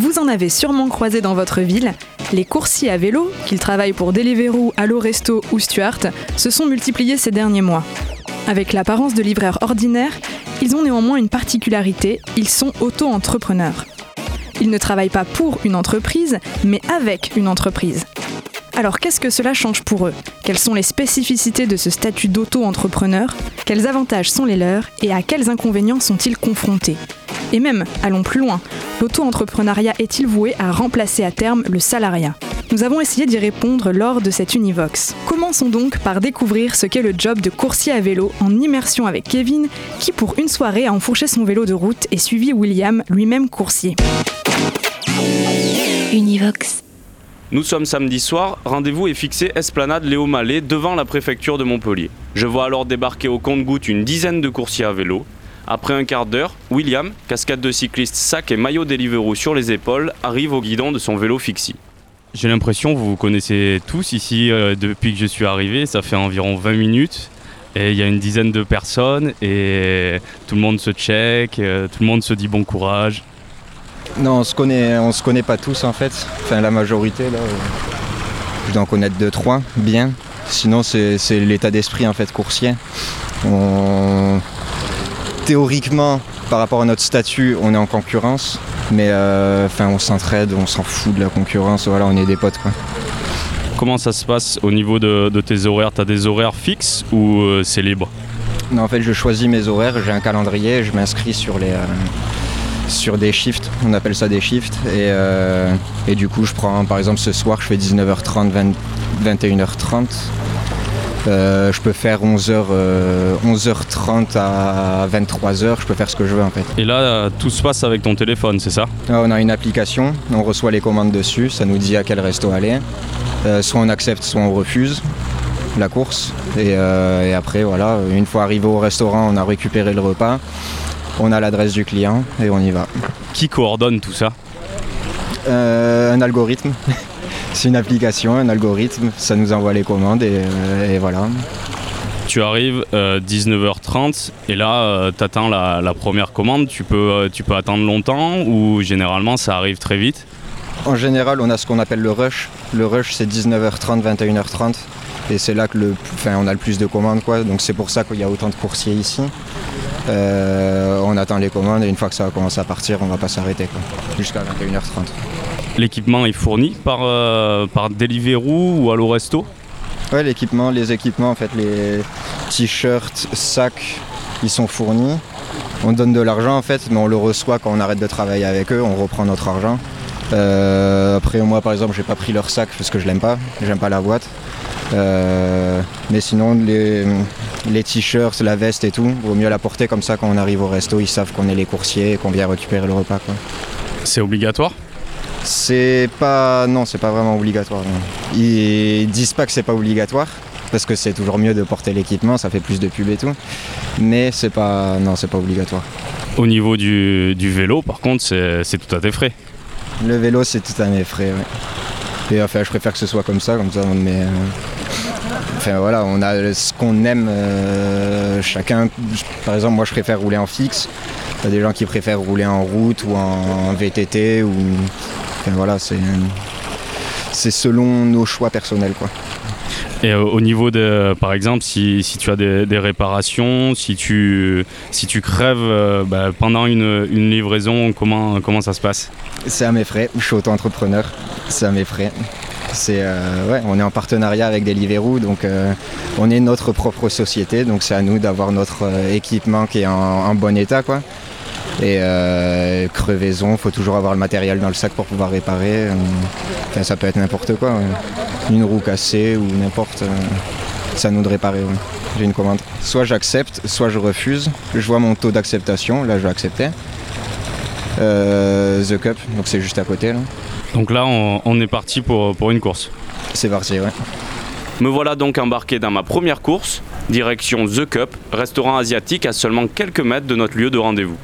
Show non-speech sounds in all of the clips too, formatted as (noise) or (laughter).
Vous en avez sûrement croisé dans votre ville. Les coursiers à vélo, qu'ils travaillent pour Deliveroo, Allo Resto ou Stuart, se sont multipliés ces derniers mois. Avec l'apparence de livreurs ordinaires, ils ont néanmoins une particularité, ils sont auto-entrepreneurs. Ils ne travaillent pas pour une entreprise, mais avec une entreprise. Alors qu'est-ce que cela change pour eux? Quelles sont les spécificités de ce statut d'auto-entrepreneur? Quels avantages sont les leurs? Et à quels inconvénients sont-ils confrontés? Et même, allons plus loin, l'auto-entrepreneuriat est-il voué à remplacer à terme le salariat? Nous avons essayé d'y répondre lors de cette Univox. Commençons donc par découvrir ce qu'est le job de coursier à vélo en immersion avec Kevin, qui pour une soirée a enfourché son vélo de route et suivi William, lui-même coursier. Univox. Nous sommes samedi soir, rendez-vous est fixé Esplanade Léo Mallet devant la préfecture de Montpellier. Je vois alors débarquer au compte-goutte une dizaine de coursiers à vélo. Après un quart d'heure, William, cascade de cycliste, sac et maillot Deliveroo sur les épaules, arrive au guidon de son vélo fixie. J'ai l'impression vous vous connaissez tous ici euh, depuis que je suis arrivé. Ça fait environ 20 minutes. Et il y a une dizaine de personnes et tout le monde se check, euh, tout le monde se dit bon courage. Non, on se connaît, on se connaît pas tous en fait. Enfin, la majorité là. euh, Je dois en connaître deux, trois, bien. Sinon, c'est c'est l'état d'esprit en fait coursier. On... Théoriquement, par rapport à notre statut, on est en concurrence, mais euh, enfin, on s'entraide, on s'en fout de la concurrence. Voilà, on est des potes quoi. Comment ça se passe au niveau de, de tes horaires? T'as des horaires fixes ou euh, c'est libre? Non, en fait, je choisis mes horaires, j'ai un calendrier, je m'inscris sur les. euh, sur des shifts, on appelle ça des shifts, et, euh, et du coup je prends par exemple ce soir je fais 19h30, 20 21h30, Euh, je peux faire 11h, euh, 11h30 à 23h, je peux faire ce que je veux en fait. Et là, tout se passe avec ton téléphone, c'est ça? Là, on a une application, on reçoit les commandes dessus, ça nous dit à quel resto aller. Soit on accepte, soit on refuse la course. Et, et après, voilà, une fois arrivé au restaurant, on a récupéré le repas, on a l'adresse du client et on y va. Qui coordonne tout ça Euh, un algorithme, (laughs) c'est une application, un algorithme, ça nous envoie les commandes et, euh, et voilà. Tu arrives euh, 19h30 et là, euh, t'attends la, la première commande. Tu peux, euh, tu peux attendre longtemps ou généralement ça arrive très vite En général, on a ce qu'on appelle le rush. Le rush, c'est 19h30, 21h30. Et c'est là que le, enfin, on a le plus de commandes. Quoi. Donc c'est pour ça qu'il y a autant de coursiers ici. Euh, on attend les commandes et une fois que ça va commencer à partir, on va pas s'arrêter quoi, jusqu'à 21h30. L'équipement est fourni par, euh, par Deliveroo ou Allo Resto? Ouais, l'équipement, les équipements, en fait, les t-shirts, sacs, ils sont fournis. On donne de l'argent en fait, mais on le reçoit quand on arrête de travailler avec eux, on reprend notre argent. Euh, après moi par exemple j'ai pas pris leur sac parce que je l'aime pas, j'aime pas la boîte. Euh, mais sinon les, les t-shirts, la veste et tout, vaut mieux la porter comme ça quand on arrive au resto, ils savent qu'on est les coursiers et qu'on vient récupérer le repas. C'est obligatoire? C'est pas. Non, c'est pas vraiment obligatoire. non. Ils disent pas que c'est pas obligatoire, parce que c'est toujours mieux de porter l'équipement, ça fait plus de pub et tout. Mais c'est pas. Non, c'est pas obligatoire. Au niveau du, du vélo, par contre, c'est c'est tout à tes frais. Le vélo, c'est tout à mes frais, ouais. Et enfin, je préfère que ce soit comme ça, comme ça on met. euh, Enfin voilà, on a ce qu'on aime euh, chacun. Par exemple, moi je préfère rouler en fixe. Il y a des gens qui préfèrent rouler en route ou en VTT ou. Enfin voilà, c'est. C'est selon nos choix personnels quoi. Et euh, au niveau de, par exemple, si, si tu as des, des réparations, si tu, si tu crèves euh, bah, pendant une, une livraison, comment, comment ça se passe? C'est à mes frais, je suis auto-entrepreneur, c'est à mes frais. Euh, on est en partenariat avec Deliveroo, donc euh, on est notre propre société, donc c'est à nous d'avoir notre euh, équipement qui est en, bon état. Quoi. Et crevaison, faut toujours avoir le matériel dans le sac pour pouvoir réparer. ça peut être n'importe quoi, une roue cassée ou n'importe. c'est à nous de réparer. J'ai une commande. Soit j'accepte, soit je refuse. Je vois mon taux d'acceptation, là je vais accepter. Euh, The Cup, donc c'est juste à côté là. Donc là, on, on est parti pour, pour une course. C'est parti, ouais. Me voilà donc embarqué dans ma première course, direction The Cup, restaurant asiatique à seulement quelques mètres de notre lieu de rendez-vous.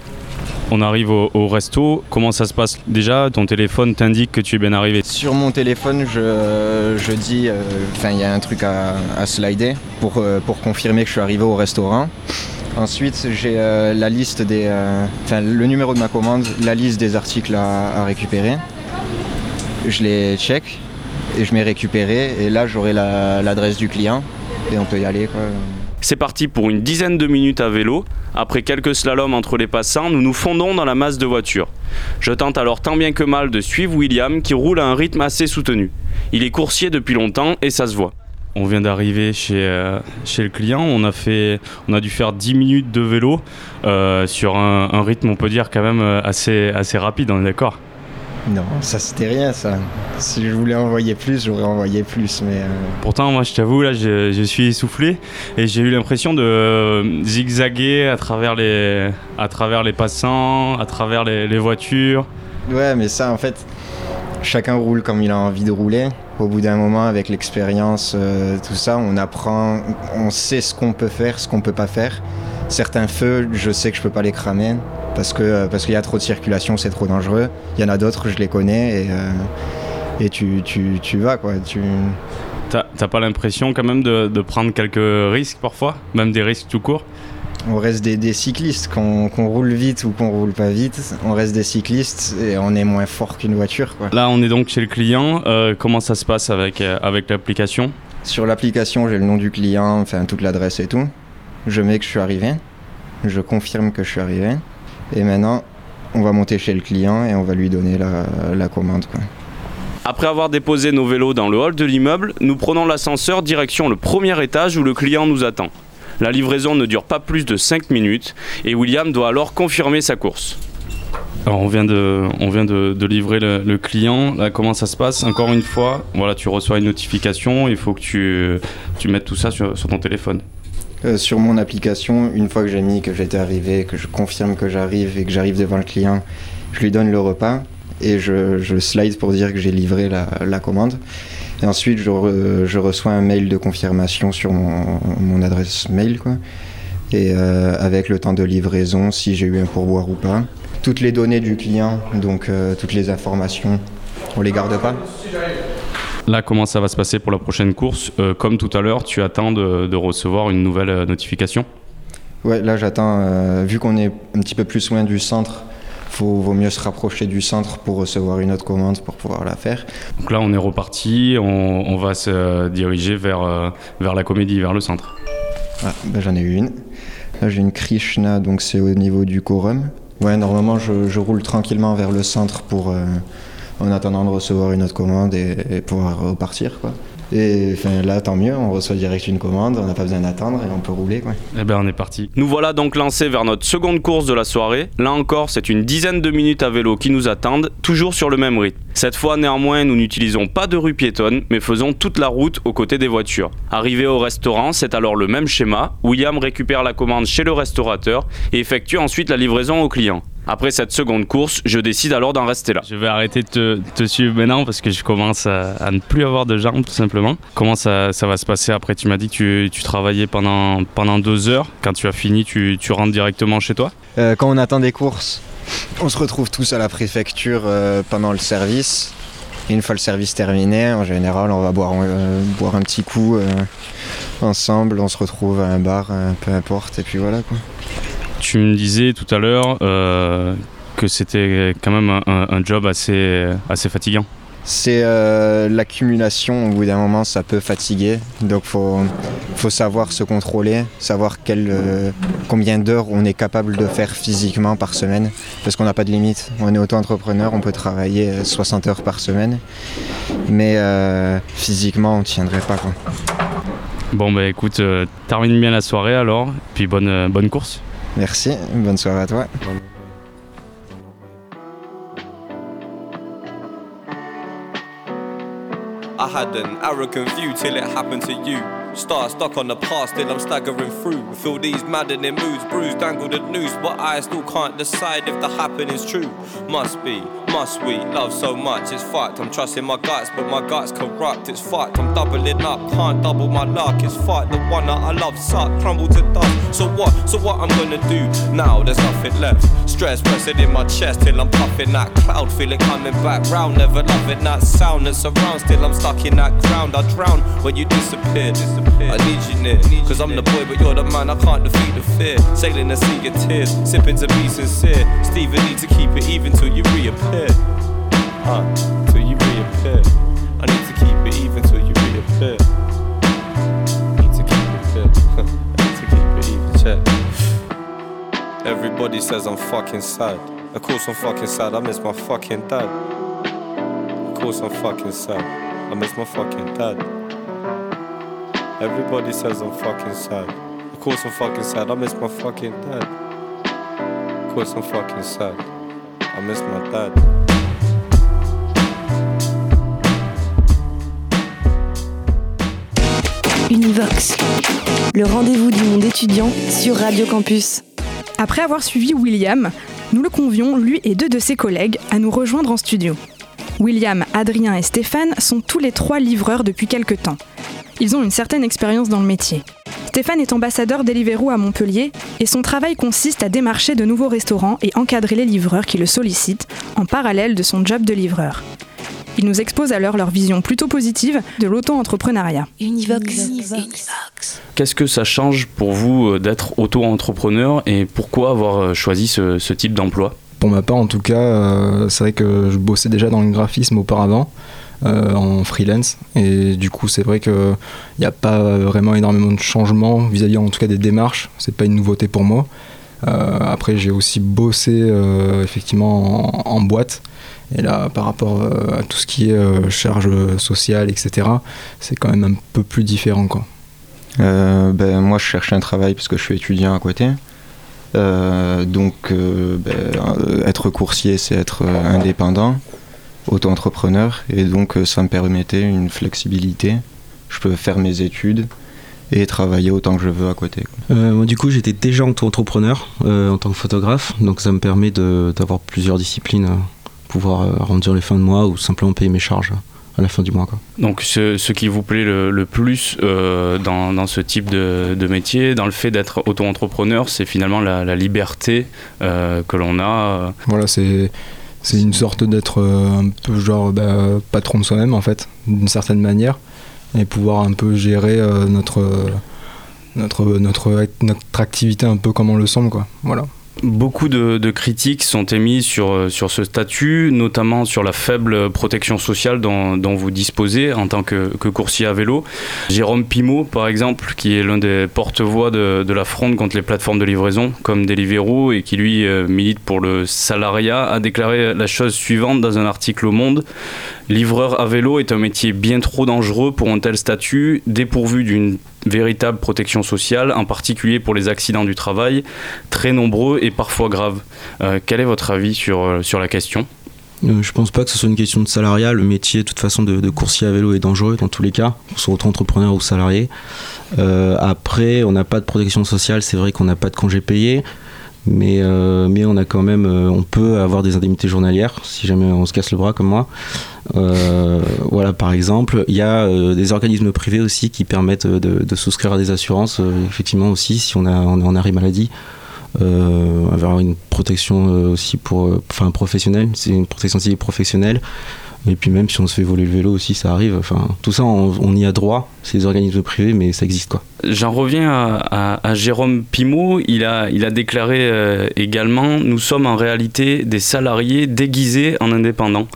On arrive au, au resto, comment ça se passe Déjà, ton téléphone t'indique que tu es bien arrivé. Sur mon téléphone, je, je dis, euh, enfin, il y a un truc à, à slider pour, euh, pour confirmer que je suis arrivé au restaurant. Ensuite, j'ai euh, la liste des, euh, enfin, le numéro de ma commande, la liste des articles à, récupérer. Je les check et je mets récupérer. Et là, j'aurai la- l'adresse du client et on peut y aller. C'est parti pour une dizaine de minutes à vélo. Après quelques slaloms entre les passants, nous nous fondons dans la masse de voitures. Je tente alors tant bien que mal de suivre William qui roule à un rythme assez soutenu. Il est coursier depuis longtemps et ça se voit. On vient d'arriver chez, euh, chez le client, on a, fait, on a dû faire 10 minutes de vélo euh, sur un, un rythme, on peut dire, quand même euh, assez, assez rapide, on est d'accord? Non, ça c'était rien ça. Si je voulais envoyer plus, j'aurais envoyé plus. Mais euh, Pourtant, moi, je t'avoue, là, je, je suis essoufflé et j'ai eu l'impression de zigzaguer à travers les, à travers les passants, à travers les, les voitures. Ouais, mais ça, en fait, chacun roule comme il a envie de rouler. Au bout d'un moment, avec l'expérience, euh, tout ça, on apprend, on sait ce qu'on peut faire, ce qu'on peut pas faire. Certains feux, je sais que je peux pas les cramer parce que euh, parce qu'il y a trop de circulation, c'est trop dangereux. Il y en a d'autres, je les connais et euh, et tu, tu, tu vas quoi. Tu T'as pas l'impression quand même de, de prendre quelques risques parfois, même des risques tout court? On reste des, des cyclistes, qu'on roule vite ou qu'on roule pas vite, on reste des cyclistes et on est moins fort qu'une voiture quoi. Là, on est donc chez le client. Euh, comment ça se passe avec, euh, avec l'application? Sur l'application, j'ai le nom du client, enfin toute l'adresse et tout. Je mets que je suis arrivé. Je confirme que je suis arrivé. Et maintenant, on va monter chez le client et on va lui donner la, la commande. Quoi. Après avoir déposé nos vélos dans le hall de l'immeuble, nous prenons l'ascenseur direction le premier étage où le client nous attend. La livraison ne dure pas plus de 5 minutes et William doit alors confirmer sa course. Alors on vient de, on vient de, de livrer le, le client. Là, comment ça se passe? Encore une fois, voilà, tu reçois une notification. Il faut que tu, tu mettes tout ça sur, sur ton téléphone. Euh, sur mon application, une fois que j'ai mis que j'étais arrivé, que je confirme que j'arrive et que j'arrive devant le client, je lui donne le repas et je, je slide pour dire que j'ai livré la, la commande. Et ensuite, je, re- je reçois un mail de confirmation sur mon, mon adresse mail, quoi. Et euh, avec le temps de livraison, si j'ai eu un pourboire ou pas. Toutes les données du client, donc euh, toutes les informations, on les garde pas. Là, comment ça va se passer pour la prochaine course? Euh, Comme tout à l'heure, tu attends de, de recevoir une nouvelle notification? Ouais, là j'attends, euh, vu qu'on est un petit peu plus loin du centre, faut, vaut mieux se rapprocher du centre pour recevoir une autre commande pour pouvoir la faire. Donc là, on est reparti. On, on va se diriger vers, euh, vers la comédie, vers le centre. Ah, ben, j'en ai eu une. Là j'ai une Krishna, donc c'est au niveau du quorum. Ouais, normalement je, je roule tranquillement vers le centre pour, euh, en attendant de recevoir une autre commande et, et pouvoir repartir. Quoi. Et là tant mieux, on reçoit direct une commande, on n'a pas besoin d'attendre et on peut rouler. Quoi. Eh ben, on est parti. Nous voilà donc lancés vers notre seconde course de la soirée. Là encore, c'est une dizaine de minutes à vélo qui nous attendent, toujours sur le même rythme. Cette fois, néanmoins, nous n'utilisons pas de rue piétonne, mais faisons toute la route aux côtés des voitures. Arrivé au restaurant, c'est alors le même schéma. William récupère la commande chez le restaurateur et effectue ensuite la livraison au client. Après cette seconde course, je décide alors d'en rester là. Je vais arrêter de te, te suivre maintenant parce que je commence à, à ne plus avoir de jambes tout simplement. Comment ça, ça va se passer après? Tu m'as dit que tu, tu travaillais pendant, pendant deux heures. Quand tu as fini, tu, tu rentres directement chez toi? Euh, quand on attend des courses, on se retrouve tous à la préfecture euh, pendant le service. Et une fois le service terminé, en général, on va boire, euh, boire un petit coup euh, ensemble. On se retrouve à un bar, euh, peu importe, et puis voilà quoi. Tu me disais tout à l'heure euh, que c'était quand même un, job assez, assez fatigant. C'est euh, l'accumulation, au bout d'un moment, ça peut fatiguer. Donc faut, faut savoir se contrôler, savoir quel, euh, combien d'heures on est capable de faire physiquement par semaine. Parce qu'on n'a pas de limite. On est auto-entrepreneur, on peut travailler euh, 60 heures par semaine. Mais euh, physiquement, on ne tiendrait pas. Quoi. Bon bah écoute, termine bien la soirée alors, puis bonne, bonne course. Merci, bonne soirée à toi. I had an arrogant view till it happened to you. Star stuck on the past, till I'm staggering through. With all these maddening moods, bruised, dangled the noose, but I still can't decide if the happening's true. Must be, must we? Love so much, it's fucked. I'm trusting my guts, but my guts corrupt. It's fucked. I'm doubling up, can't double my luck. It's fucked. The one that I love suck, crumble to dust. So what? So what I'm gonna do now? There's nothing left. Stress pressing in my chest till I'm puffing that cloud, feeling coming back round. Never loving that sound that surrounds. Still I'm stuck in that ground. I drown when you disappear. disappear. I need you near, cause I'm the boy, but you're the man. I can't defeat the fear. Sailing the sea of tears, sipping to be sincere. Steven need to keep it even till you reappear. Huh, till you reappear. I need to keep it even till you reappear. Need to keep it fair. (laughs) need to keep it even check. Everybody says I'm fucking sad. Of course I'm fucking sad. I miss my fucking dad. Of course I'm fucking sad. I miss my fucking dad. Everybody says I'm fucking sad. Of course I'm fucking sad. I miss my fucking dad. Of course I'm fucking sad. Miss my. Univox, le rendez-vous du monde étudiant sur Radio Campus. Après avoir suivi William, nous le convions, lui et deux de ses collègues, à nous rejoindre en studio. William, Adrien et Stéphane sont tous les trois livreurs depuis quelques temps. Ils ont une certaine expérience dans le métier. Stéphane est ambassadeur Deliveroo à Montpellier et son travail consiste à démarcher de nouveaux restaurants et encadrer les livreurs qui le sollicitent en parallèle de son job de livreur. Ils nous exposent alors leur vision plutôt positive de l'auto-entrepreneuriat. Univox. Qu'est-ce que ça change pour vous euh, d'être auto-entrepreneur et pourquoi avoir euh, choisi ce, ce type d'emploi? Pour ma part, en tout cas, euh, c'est vrai que je bossais déjà dans le graphisme auparavant. Euh, en freelance. Et du coup c'est vrai qu'il n'y a pas vraiment énormément de changements vis-à-vis en tout cas des démarches. C'est pas une nouveauté pour moi. Euh, après j'ai aussi bossé euh, effectivement en, boîte. Et là par rapport à tout ce qui est charge sociale etc c'est quand même un peu plus différent quoi. Ben, moi, je cherche un travail parce que je suis étudiant à côté. Donc, ben, être coursier, c'est être indépendant, auto-entrepreneur. Et donc, euh, ça me permettait une flexibilité. Je peux faire mes études et travailler autant que je veux à côté. Euh, moi, du coup, j'étais déjà auto-entrepreneur euh, en tant que photographe, donc ça me permet d'avoir plusieurs disciplines, euh, pouvoir arrondir les fins de mois ou simplement payer mes charges à la fin du mois. Quoi. Donc ce, ce qui vous plaît le, le plus euh, dans, dans ce type de, de métier, dans le fait d'être auto-entrepreneur, c'est finalement la, la liberté euh, que l'on a. Voilà, c'est c'est une sorte d'être euh, un peu genre bah, patron de soi-même en fait, d'une certaine manière, et pouvoir un peu gérer euh, notre, euh, notre, notre, notre activité un peu comme on le semble quoi. Voilà. Beaucoup de, critiques sont émises sur, euh, sur ce statut, notamment sur la faible protection sociale dont, vous disposez en tant que, coursier à vélo. Jérôme Pimot, par exemple, qui est l'un des porte-voix de, de la fronde contre les plateformes de livraison, comme Deliveroo, et qui lui euh, milite pour le salariat, a déclaré la chose suivante dans un article au Monde. Livreur à vélo est un métier bien trop dangereux pour un tel statut, dépourvu d'une véritable protection sociale, en particulier pour les accidents du travail, très nombreux et parfois graves. Euh, quel est votre avis sur, euh, sur la question? Euh, je pense pas que ce soit une question de salariat. Le métier, de toute façon, de, coursier à vélo est dangereux dans tous les cas, qu'on soit auto-entrepreneur ou salarié. Après, on n'a pas de protection sociale. C'est vrai qu'on n'a pas de congé payé. Mais, euh, mais on a quand même, euh, on peut avoir des indemnités journalières si jamais on se casse le bras comme moi. Euh, voilà, par exemple, il y a des organismes privés aussi qui permettent de, de souscrire à des assurances, effectivement aussi si on, a, on est en arrêt maladie. Avoir une protection aussi pour, enfin professionnelle, c'est une protection civile professionnelle. Et puis même si on se fait voler le vélo aussi, ça arrive. Enfin, tout ça, on, y a droit. C'est des organismes privés, mais ça existe quoi. J'en reviens à, Jérôme Pimot. Il a, déclaré euh, également Nous sommes en réalité des salariés déguisés en indépendants.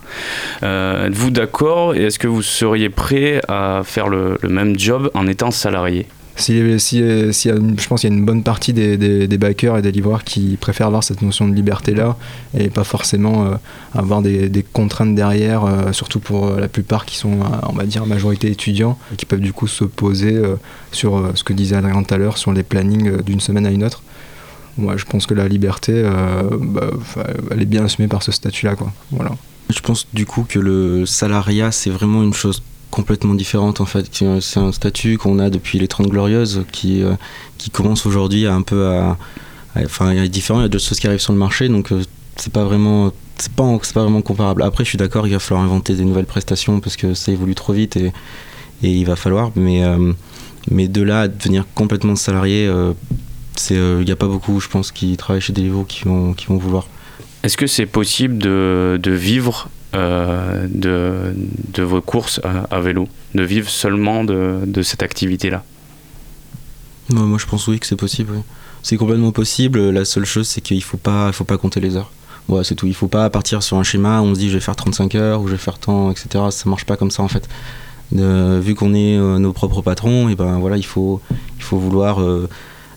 Euh, Êtes-vous d'accord et est-ce que vous seriez prêt à faire le même job en étant salarié Si, je pense qu'il y a une bonne partie des, des, bikers et des livreurs qui préfèrent avoir cette notion de liberté-là et pas forcément euh, avoir des, contraintes derrière, euh, surtout pour euh, la plupart qui sont, on va dire, majorité étudiants, qui peuvent du coup se poser sur ce que disait Adrien tout à l'heure, sur les plannings d'une semaine à une autre. Moi, je pense que la liberté, bah, elle est bien assumée par ce statut-là. Voilà. Je pense du coup que le salariat, c'est vraiment une chose complètement différente en fait. C'est un statut qu'on a depuis les 30 Glorieuses qui, qui commence aujourd'hui à un peu à. Enfin, il est différent, il y a d'autres choses qui arrivent sur le marché, donc c'est pas vraiment. C'est pas, pas vraiment comparable. Après, je suis d'accord, il va falloir inventer des nouvelles prestations parce que ça évolue trop vite et, et il va falloir. Mais, mais de là à devenir complètement salarié, il n'y a pas beaucoup, je pense, qui travaillent chez Deliveroo qui vont, qui vont vouloir. Est-ce que c'est possible de, de vivre euh, de, de, vos courses à, vélo, de vivre seulement de, de cette activité-là Moi, je pense oui que c'est possible. C'est complètement possible. La seule chose, c'est qu'il ne faut pas, faut pas compter les heures. Ouais, c'est tout. Il ne faut pas partir sur un schéma où on se dit je vais faire 35 heures ou je vais faire tant, etc. Ça marche pas comme ça en fait. vu qu'on est euh, nos propres patrons, et ben voilà, il faut, il faut vouloir euh,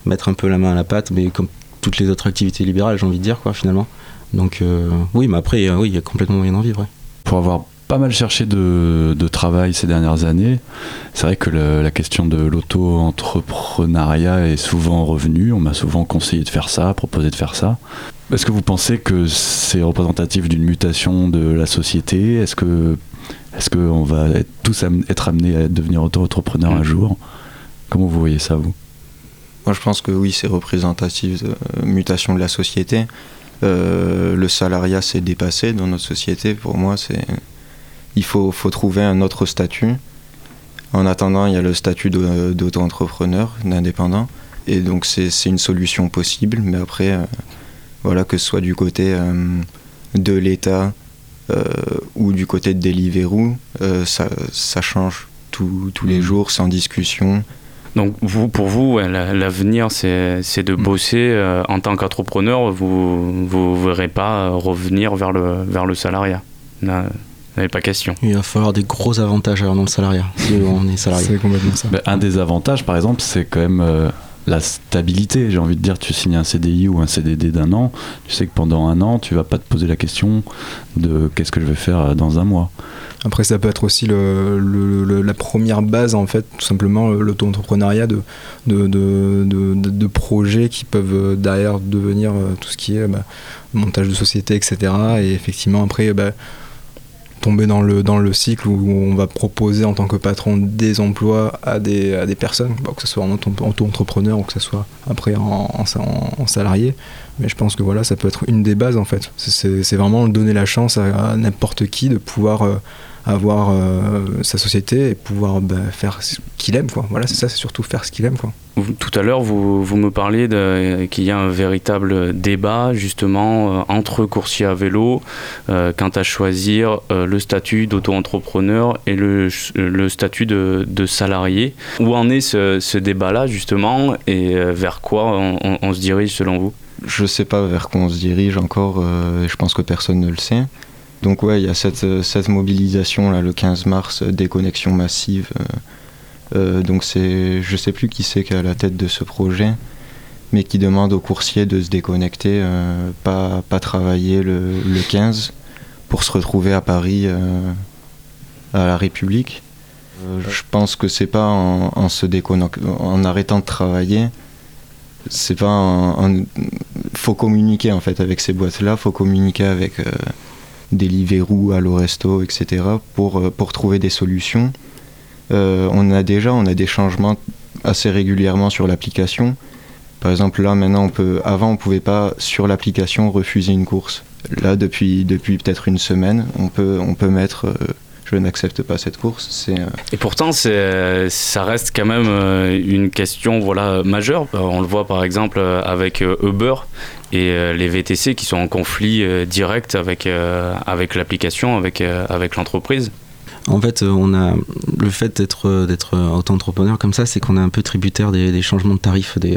mettre un peu la main à la pâte, mais comme toutes les autres activités libérales, j'ai envie de dire, quoi, finalement. Donc, euh, oui, mais après, euh, oui, il y a complètement moyen d'en vivre. Pour avoir pas mal cherché de, de, travail ces dernières années, c'est vrai que la question de l'auto-entrepreneuriat est souvent revenue. On m'a souvent conseillé de faire ça, proposé de faire ça. Est-ce que vous pensez que c'est représentatif d'une mutation de la société? Est-ce que est-ce qu'on va être, tous être amenés à devenir auto-entrepreneur un mmh. jour? Comment vous voyez ça, vous? Moi, je pense que oui, c'est représentatif de euh, mutation de la société. Euh, le salariat s'est dépassé dans notre société. Pour moi, c'est il faut, faut trouver un autre statut. En attendant, il y a le statut d'auto-entrepreneur, d'indépendant. Et donc, c'est une solution possible. Mais après, euh, voilà, que ce soit du côté de l'État ou du côté de Deliveroo, ça, ça change tous les mmh. jours, sans discussion. Donc vous, pour vous, l'avenir, c'est de mm. bosser euh, en tant qu'entrepreneur. Vous ne verrez pas revenir vers le, vers le salariat. n'avez pas question. Il va falloir des gros avantages dans le salariat, si on est salarié. C'est complètement ça. Ben, un des avantages, par exemple, c'est quand même euh, la stabilité. J'ai envie de dire, tu signes un CDI ou un CDD d'un an, tu sais que pendant un an, tu vas pas te poser la question de qu'est-ce que je vais faire euh, dans un mois. Après, ça peut être aussi le, la première base, en fait, tout simplement l'auto-entrepreneuriat de projets qui peuvent euh, derrière devenir euh, tout ce qui est bah, montage de société, etc. Et effectivement, après, bah, tomber dans le, dans le cycle où on va proposer en tant que patron des emplois à des, à des personnes, que ce soit en auto-entrepreneur ou que ce soit après en, salarié. Mais je pense que voilà, ça peut être une des bases en fait. C'est vraiment donner la chance à, n'importe qui de pouvoir euh, avoir euh, sa société et pouvoir bah, faire ce qu'il aime. Quoi. Voilà, c'est ça, c'est surtout faire ce qu'il aime. Quoi. Tout à l'heure, vous, vous, me parliez qu'il y a un véritable débat justement euh, entre coursiers à vélo euh, quant à choisir le statut d'auto-entrepreneur et le, le statut de, de, salarié. Où en est ce, ce débat-là justement et vers quoi on, on, se dirige selon vous? Je ne sais pas vers quoi on se dirige encore, je pense que personne ne le sait. Donc ouais, il y a cette, euh, mobilisation là le 15 mars, euh, déconnexion massive. Euh, donc c'est, je sais plus qui c'est qui à la tête de ce projet, mais qui demande aux coursiers de se déconnecter, pas, travailler le, le, 15 pour se retrouver à Paris à la République. je pense que c'est pas en, se en arrêtant de travailler, c'est pas faut communiquer en fait avec ces boîtes là, faut communiquer avec Deliveroo, Allo Resto, etc. pour, euh, pour trouver des solutions. Euh, on a déjà on a des changements assez régulièrement sur l'application. Par exemple, là maintenant, on peut, avant on pouvait pas sur l'application refuser une course. Là, depuis, depuis peut-être une semaine, on peut, on peut mettre euh, je n'accepte pas cette course. C'est, Et pourtant, c'est, ça reste quand même une question voilà, majeure. On le voit par exemple avec Uber et euh, les VTC qui sont en conflit euh, direct avec, euh, avec l'application, avec, avec l'entreprise en fait, on a le fait d'être d'être auto-entrepreneur comme ça, c'est qu'on est un peu tributaire des, changements de tarifs des,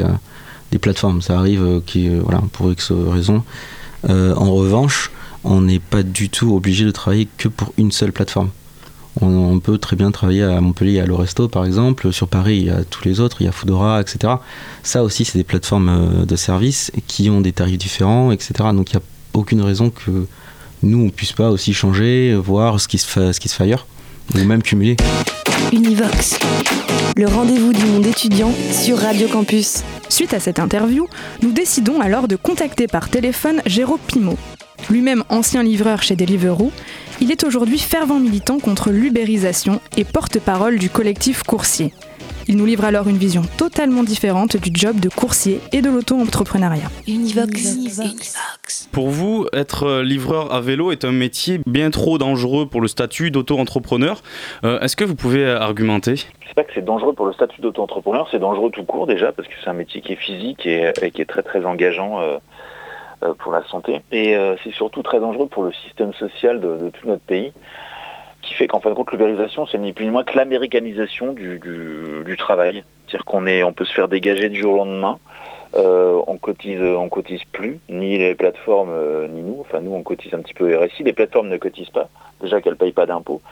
des plateformes. Ça arrive qui, voilà, pour X raisons. en revanche, on n'est pas du tout obligé de travailler que pour une seule plateforme. On, peut très bien travailler à Montpellier, à l'Oresto par exemple. Sur Paris, il y a tous les autres, il y a Foodora, etc. Ça aussi, c'est des plateformes euh, de services qui ont des tarifs différents, etc. Donc il n'y a aucune raison que nous, on puisse pas aussi changer, voir ce qui se fait, ce qui se fait ailleurs, ou même cumuler. Univox, le rendez-vous du monde étudiant sur Radio Campus. Suite à cette interview, nous décidons alors de contacter par téléphone Jérôme Pimot. Lui-même ancien livreur chez Deliveroo, il est aujourd'hui fervent militant contre l'ubérisation et porte-parole du collectif Coursier. Il nous livre alors une vision totalement différente du job de coursier et de l'auto-entrepreneuriat. Univox. Pour vous, être livreur à vélo est un métier bien trop dangereux pour le statut d'auto-entrepreneur. Euh, Est-ce que vous pouvez argumenter? C'est pas que c'est dangereux pour le statut d'auto-entrepreneur, c'est dangereux tout court déjà parce que c'est un métier qui est physique et, et qui est très très engageant euh, euh, pour la santé. Et euh, c'est surtout très dangereux pour le système social de, tout notre pays qui fait qu'en fin de compte l'ubérisation c'est ni plus ni moins que l'américanisation du, du, travail. C'est-à-dire qu'on est, on peut se faire dégager du jour au lendemain. Euh, on cotise, on cotise plus, ni les plateformes, euh, ni nous. Enfin, nous, on cotise un petit peu RSI. Les plateformes ne cotisent pas, déjà qu'elles payent pas d'impôts.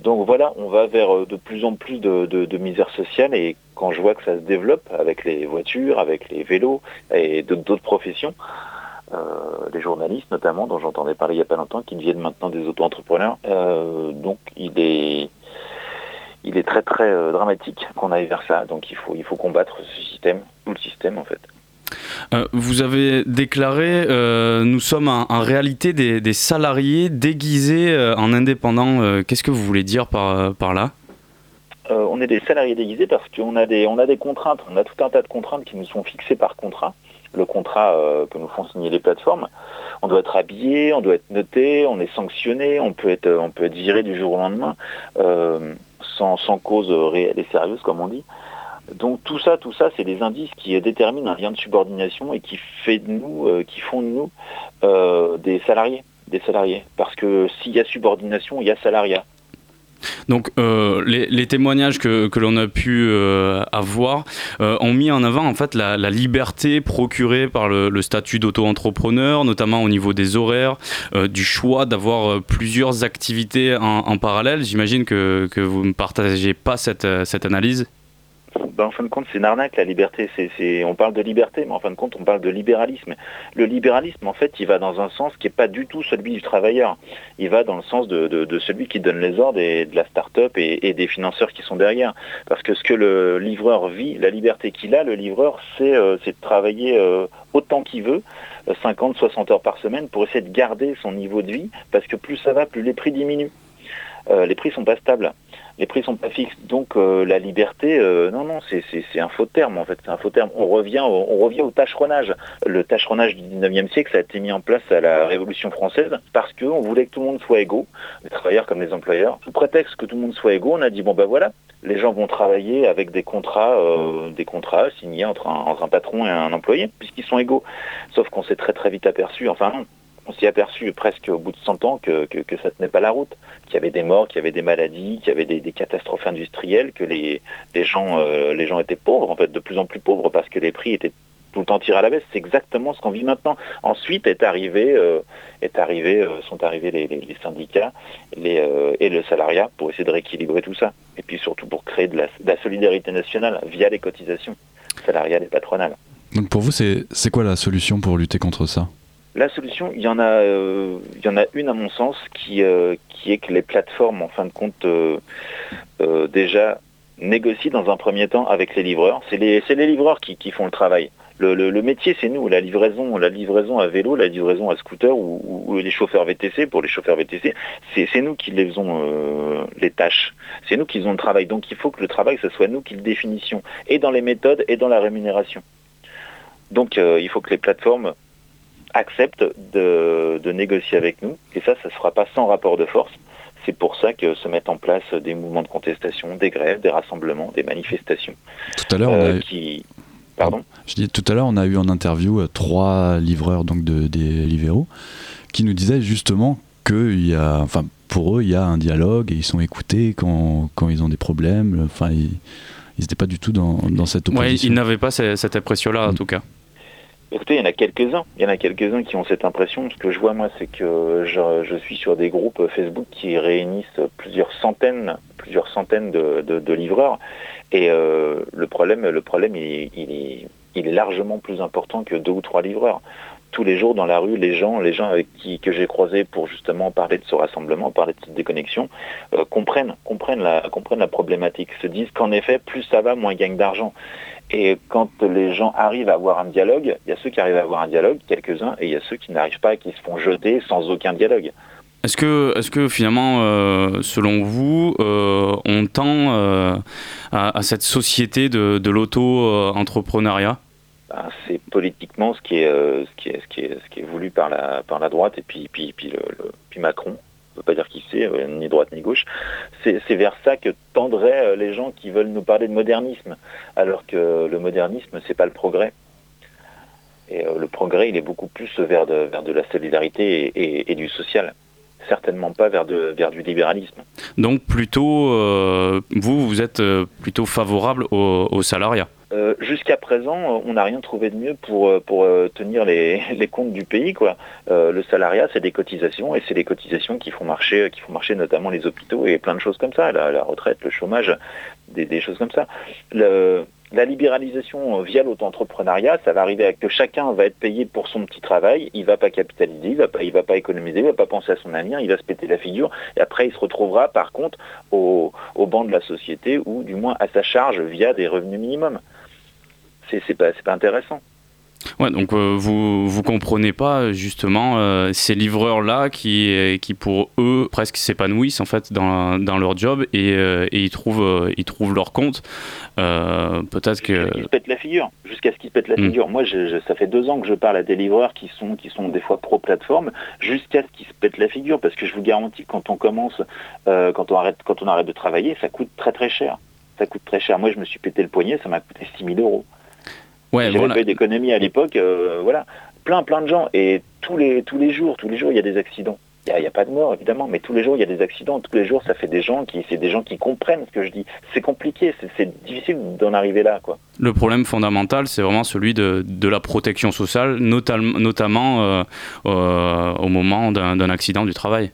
Donc voilà, on va vers euh, de plus en plus de, de, misère sociale. Et quand je vois que ça se développe avec les voitures, avec les vélos et d'autres professions, euh, les journalistes notamment, dont j'entendais parler il n'y a pas longtemps, qui deviennent maintenant des auto-entrepreneurs. Euh, donc il est, il est très très euh, dramatique qu'on aille vers ça. Donc il faut, il faut combattre ce système, tout le système en fait. Euh, vous avez déclaré euh, nous sommes en, en réalité des, des salariés déguisés euh, en indépendants. Euh, Qu'est-ce que vous voulez dire par, par là? Euh, on est des salariés déguisés parce qu'on a des, on a des contraintes, on a tout un tas de contraintes qui nous sont fixées par contrat. Le contrat euh, que nous font signer les plateformes, on doit être habillé, on doit être noté, on est sanctionné, on peut être, on viré du jour au lendemain euh, sans, cause réelle et sérieuse comme on dit. Donc tout ça, tout ça, c'est des indices qui déterminent un lien de subordination et qui euh, font de nous des salariés, des salariés. Parce que s'il y a subordination, il y a salariat. Donc euh, les, témoignages que, l'on a pu euh, avoir euh, ont mis en avant en fait la, liberté procurée par le, statut d'auto-entrepreneur, notamment au niveau des horaires, du choix d'avoir plusieurs activités en, parallèle. J'imagine que, vous ne partagez pas cette analyse. Ben, en fin de compte, c'est une arnaque, la liberté. On parle de liberté, mais en fin de compte, on parle de libéralisme. Le libéralisme, en fait, il va dans un sens qui n'est pas du tout celui du travailleur. Il va dans le sens de, celui qui donne les ordres et de la start-up et, des financeurs qui sont derrière. Parce que ce que le livreur vit, la liberté qu'il a, le livreur, c'est, euh, de travailler euh, autant qu'il veut, 50, 60 heures par semaine, pour essayer de garder son niveau de vie, parce que plus ça va, plus les prix diminuent. Euh, les prix sont pas stables les prix sont pas fixes. Donc euh, la liberté, euh, non, non, c'est, un faux terme en fait, c'est un faux terme. On revient, au, on tâcheronnage. Le tâcheronnage du 19e siècle, ça a été mis en place à la Révolution française parce qu'on voulait que tout le monde soit égaux, les travailleurs comme les employeurs. Sous prétexte que tout le monde soit égaux, on a dit bon ben voilà, les gens vont travailler avec des contrats, euh, signés entre un, patron et un employé puisqu'ils sont égaux. Sauf qu'on s'est très très vite aperçu, enfin on s'y est aperçu presque au bout de 100 ans que, que, ça tenait pas la route, qu'il y avait des morts, qu'il y avait des maladies, qu'il y avait des, catastrophes industrielles, que les, gens, euh, les gens étaient pauvres, en fait, de plus en plus pauvres parce que les prix étaient tout le temps tirés à la baisse. C'est exactement ce qu'on vit maintenant. Ensuite est arrivé, euh, est arrivé, euh, sont arrivés les, syndicats et le salariat pour essayer de rééquilibrer tout ça. Et puis surtout pour créer de la, de la solidarité nationale via les cotisations salariales et patronales. Donc pour vous, c'est quoi la solution pour lutter contre ça? La solution, il y en a, euh, il y en a une à mon sens qui, euh, est que les plateformes, en fin de compte, euh, déjà négocient dans un premier temps avec les livreurs. C'est les, livreurs qui, font le travail. Le, métier, c'est nous, la livraison, la livraison à vélo, la livraison à scooter ou, les chauffeurs VTC. Pour les chauffeurs VTC, c'est nous qui les faisons les tâches. C'est nous qui faisons le travail. Donc il faut que le travail, ce soit nous qui le définissions, et dans les méthodes et dans la rémunération. Donc il faut que les plateformes acceptent de, de, négocier avec nous. Et ça, ça ne se fera pas sans rapport de force. C'est pour ça que se mettent en place des mouvements de contestation, des grèves, des rassemblements, des manifestations. Tout à l'heure, euh, a... qui... Pardon? Je dis tout à l'heure, on a eu en interview euh, trois livreurs donc de, des Livero qui nous disaient justement que il y a, enfin, pour eux, il y a un dialogue et ils sont écoutés quand, quand ils ont des problèmes. Enfin, ils n'étaient pas du tout dans, dans cette opposition. Ils n'avaient pas cette impression-là, en Mm. tout cas. Écoutez, il y en a quelques-uns. Il y en a quelques-uns qui ont cette impression. Ce que je vois, moi, c'est que je, suis sur des groupes Facebook qui réunissent plusieurs centaines, de, livreurs. Et euh, le problème, il est largement plus important que deux ou trois livreurs. Tous les jours dans la rue, les gens, les gens avec qui que j'ai croisés pour justement parler de ce rassemblement, parler de cette déconnexion, euh, comprennent, comprennent la, problématique, se disent qu'en effet, plus ça va, moins ils gagnent d'argent. Et quand les gens arrivent à avoir un dialogue, il y a ceux qui arrivent à avoir un dialogue, quelques-uns, et il y a ceux qui n'arrivent pas qui se font jeter sans aucun dialogue. Est-ce que, est que finalement, euh, selon vous, euh, on tend à, cette société de l'auto-entrepreneuriat? Ben, C'est politiquement ce qui est, voulu par la, droite et puis, puis, puis, le, Macron. On ne peut pas dire qui c'est, ni droite ni gauche. C'est vers ça que tendraient les gens qui veulent nous parler de modernisme, alors que le modernisme, c'est pas le progrès. Et le progrès, il est beaucoup plus vers de, la solidarité et, du social certainement pas vers, du libéralisme. Donc plutôt, euh, vous, vous êtes euh, plutôt favorable au, salariat euh, Jusqu'à présent, on n'a rien trouvé de mieux pour, pour tenir les, (laughs) les, comptes du pays. Quoi. le salariat, c'est des cotisations et c'est les cotisations qui font marcher, qui font marcher notamment les hôpitaux et plein de choses comme ça, la, retraite, le chômage, des, choses comme ça. La libéralisation via l'auto-entrepreneuriat, ça va arriver à que chacun va être payé pour son petit travail, il va pas capitaliser, il va pas, il va pas économiser, il va pas penser à son avenir, il va se péter la figure, et après il se retrouvera par contre au, au banc de la société ou du moins à sa charge via des revenus minimums. C'est pas, pas intéressant. Ouais, donc euh, vous vous comprenez pas justement euh, ces livreurs là qui qui pour eux presque s'épanouissent en fait dans, dans leur job et, euh, et ils trouvent ils trouvent leur compte. Peut-être que ils se pètent la figure jusqu'à ce qu'ils se pètent la hmm. figure. Moi, je, ça fait deux ans que je parle à des livreurs qui sont qui sont des fois pro plateforme jusqu'à ce qu'ils se pètent la figure parce que je vous garantis quand on commence quand on arrête quand on arrête de travailler, ça coûte très très cher. Ça coûte très cher. Moi, je me suis pété le poignet, ça m'a coûté 6000 euros. Ouais, J'avais voilà. d'économie à l'époque, euh, voilà, plein plein de gens et tous les tous les jours, tous les jours il y a des accidents. Il n'y a, pas de mort évidemment, mais tous les jours il y a des accidents. Tous les jours ça fait des gens qui c'est des gens qui comprennent ce que je dis. C'est compliqué, c'est difficile d'en arriver là quoi. Le problème fondamental c'est vraiment celui de, de, la protection sociale, notamment notamment euh, euh, au moment d'un accident du travail.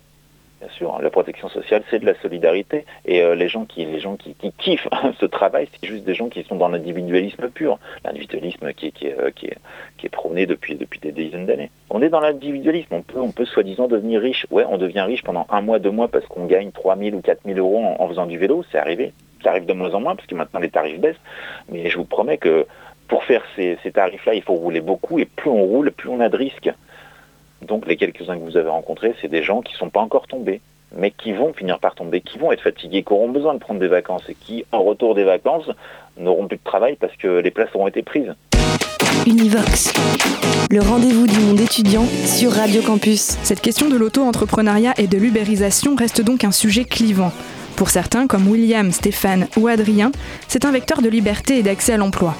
Bien sûr, la protection sociale, c'est de la solidarité. Et euh, les gens qui, les kiffent ce travail, c'est juste des gens qui sont dans l'individualisme pur, l'individualisme qui, euh, est, qui prôné depuis, des dizaines d'années. On est dans l'individualisme. On peut, soi-disant devenir riche. Ouais, on devient riche pendant un mois, deux mois parce qu'on gagne 3 000 ou 4 000 euros en, faisant du vélo. C'est arrivé. Ça arrive de moins en moins parce que maintenant les tarifs baissent. Mais je vous promets que pour faire ces, ces tarifs-là, il faut rouler beaucoup. Et plus on roule, plus on a de risques. Donc les quelques-uns que vous avez rencontrés, c'est des gens qui ne sont pas encore tombés, mais qui vont finir par tomber, qui vont être fatigués, qui auront besoin de prendre des vacances et qui, en retour des vacances, n'auront plus de travail parce que les places auront été prises. Univox, le rendez-vous du monde étudiant sur Radio Campus. Cette question de l'auto-entrepreneuriat et de l'ubérisation reste donc un sujet clivant. Pour certains, comme William, Stéphane ou Adrien, c'est un vecteur de liberté et d'accès à l'emploi.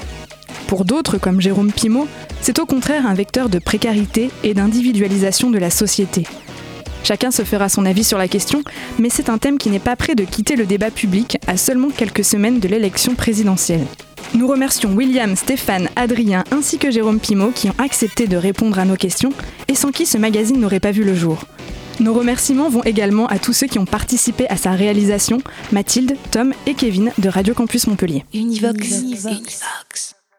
Pour d'autres, comme Jérôme Pimot, c'est au contraire un vecteur de précarité et d'individualisation de la société. Chacun se fera son avis sur la question, mais c'est un thème qui n'est pas prêt de quitter le débat public à seulement quelques semaines de l'élection présidentielle. Nous remercions William, Stéphane, Adrien ainsi que Jérôme Pimot qui ont accepté de répondre à nos questions et sans qui ce magazine n'aurait pas vu le jour. Nos remerciements vont également à tous ceux qui ont participé à sa réalisation, Mathilde, Tom et Kevin de Radio Campus Montpellier. Univox. Univox.